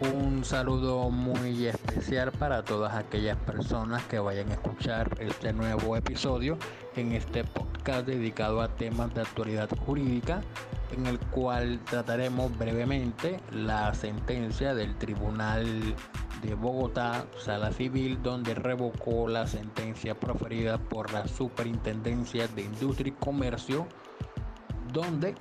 Un saludo muy especial para todas aquellas personas que vayan a escuchar este nuevo episodio en este podcast dedicado a temas de actualidad jurídica, en el cual trataremos brevemente la sentencia del Tribunal de Bogotá, Sala Civil, donde revocó la sentencia proferida por la Superintendencia de Industria y Comercio, donde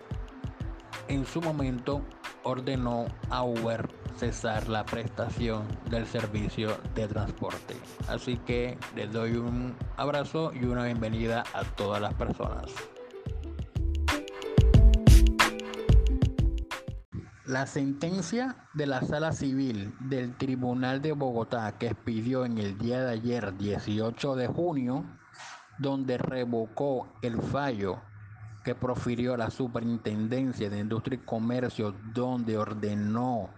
en su momento ordenó a Uber cesar la prestación del servicio de transporte. Así que les doy un abrazo y una bienvenida a todas las personas. La sentencia de la Sala Civil del Tribunal de Bogotá que expidió en el día de ayer 18 de junio, donde revocó el fallo que profirió la Superintendencia de Industria y Comercio, donde ordenó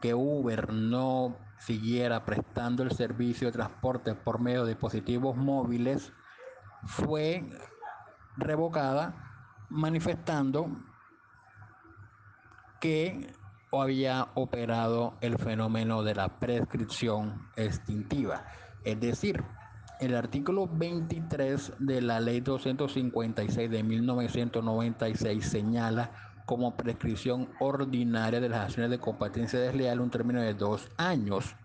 que Uber no siguiera prestando el servicio de transporte por medio de dispositivos móviles fue revocada manifestando que había operado el fenómeno de la prescripción extintiva. Es decir, el artículo 23 de la ley 256 de 1996 señala como prescripción ordinaria de las acciones de competencia desleal un término de dos años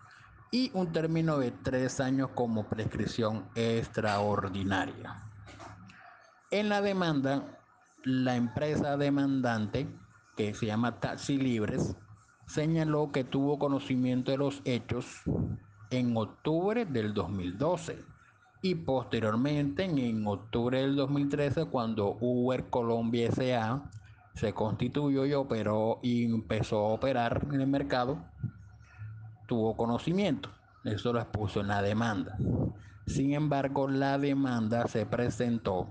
y un término de tres años como prescripción extraordinaria. En la demanda, la empresa demandante, que se llama Taxi Libres, señaló que tuvo conocimiento de los hechos en octubre del 2012 y posteriormente en octubre del 2013 cuando Uber Colombia S.A se constituyó y operó y empezó a operar en el mercado, tuvo conocimiento. Eso lo expuso en la demanda. Sin embargo, la demanda se presentó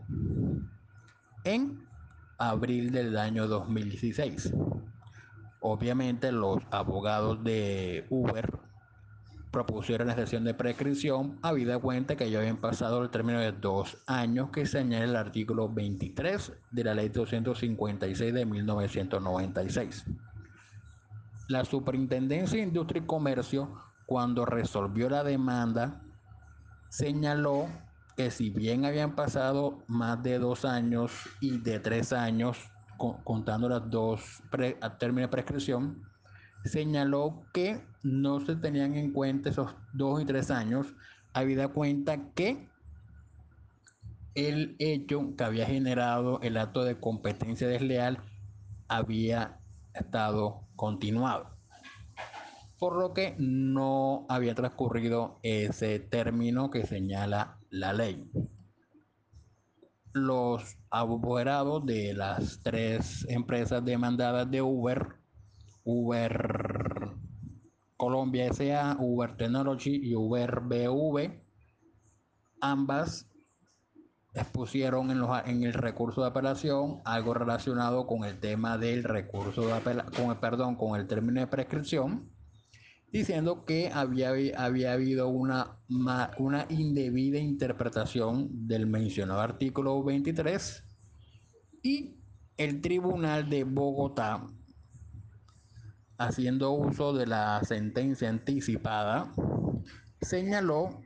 en abril del año 2016. Obviamente los abogados de Uber propusieron la sesión de prescripción, habida cuenta que ya habían pasado el término de dos años que señala el artículo 23 de la ley 256 de 1996. La Superintendencia de Industria y Comercio, cuando resolvió la demanda, señaló que si bien habían pasado más de dos años y de tres años, contando las dos términos de prescripción, señaló que no se tenían en cuenta esos dos y tres años, habida cuenta que el hecho que había generado el acto de competencia desleal había estado continuado, por lo que no había transcurrido ese término que señala la ley. Los abogados de las tres empresas demandadas de Uber Uber Colombia SA, Uber Technology y Uber BV, ambas expusieron en, en, el recurso de apelación algo relacionado con el tema del recurso de apelación, con el, perdón, con el término de prescripción, diciendo que había, había habido una, una indebida interpretación del mencionado artículo 23 y el Tribunal de Bogotá haciendo uso de la sentencia anticipada, señaló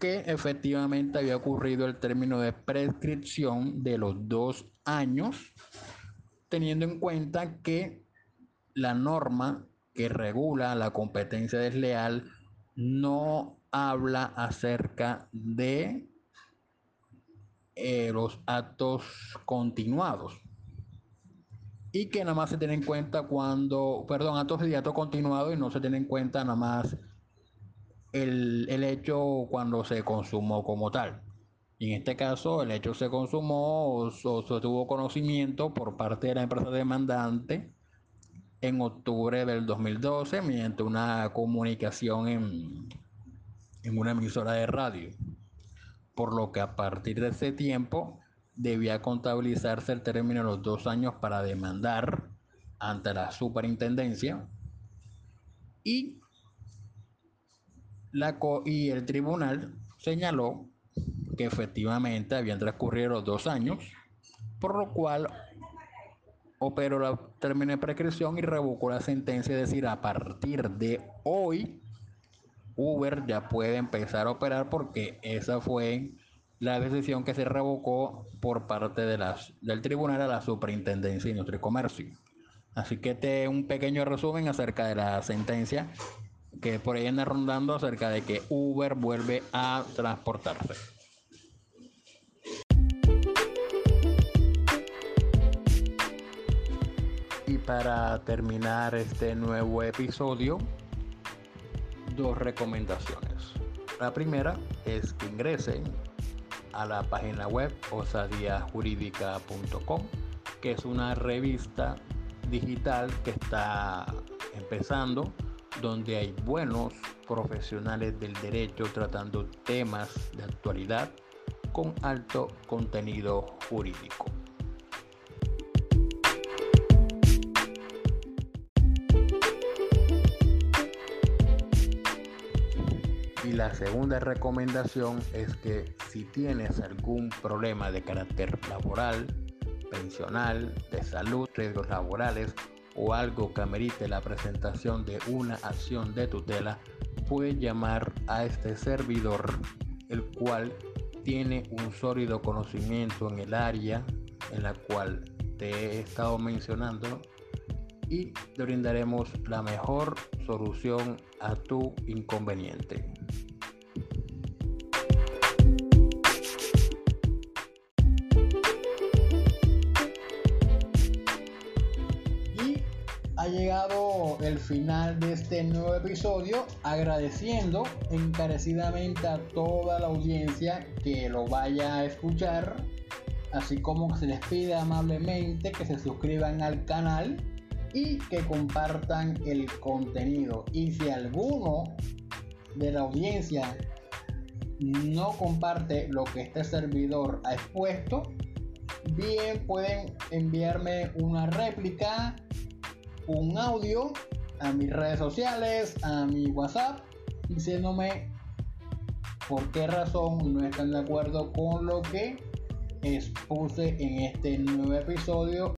que efectivamente había ocurrido el término de prescripción de los dos años, teniendo en cuenta que la norma que regula la competencia desleal no habla acerca de eh, los actos continuados y que nada más se tiene en cuenta cuando, perdón, actos de continuados continuado y no se tiene en cuenta nada más el, hecho cuando se consumó como tal. Y en este caso, el hecho se consumó o, se tuvo conocimiento por parte de la empresa demandante en octubre del 2012 mediante una comunicación en, en una emisora de radio. Por lo que a partir de ese tiempo debía contabilizarse el término de los dos años para demandar ante la superintendencia y, la y el tribunal señaló que efectivamente habían transcurrido los dos años, por lo cual operó la término de prescripción y revocó la sentencia, es decir, a partir de hoy Uber ya puede empezar a operar porque esa fue la decisión que se revocó por parte de las, del tribunal a la Superintendencia de Industria y Comercio. Así que este es un pequeño resumen acerca de la sentencia que por ahí anda rondando acerca de que Uber vuelve a transportarse. Y para terminar este nuevo episodio, dos recomendaciones. La primera es que ingresen a la página web osadiajurídica.com, que es una revista digital que está empezando, donde hay buenos profesionales del derecho tratando temas de actualidad con alto contenido jurídico. Y la segunda recomendación es que si tienes algún problema de carácter laboral, pensional, de salud, riesgos laborales o algo que amerite la presentación de una acción de tutela, puedes llamar a este servidor, el cual tiene un sólido conocimiento en el área en la cual te he estado mencionando y te brindaremos la mejor solución a tu inconveniente. El final de este nuevo episodio, agradeciendo encarecidamente a toda la audiencia que lo vaya a escuchar, así como se les pide amablemente que se suscriban al canal y que compartan el contenido. Y si alguno de la audiencia no comparte lo que este servidor ha expuesto, bien pueden enviarme una réplica, un audio a mis redes sociales, a mi WhatsApp, diciéndome por qué razón no están de acuerdo con lo que expuse en este nuevo episodio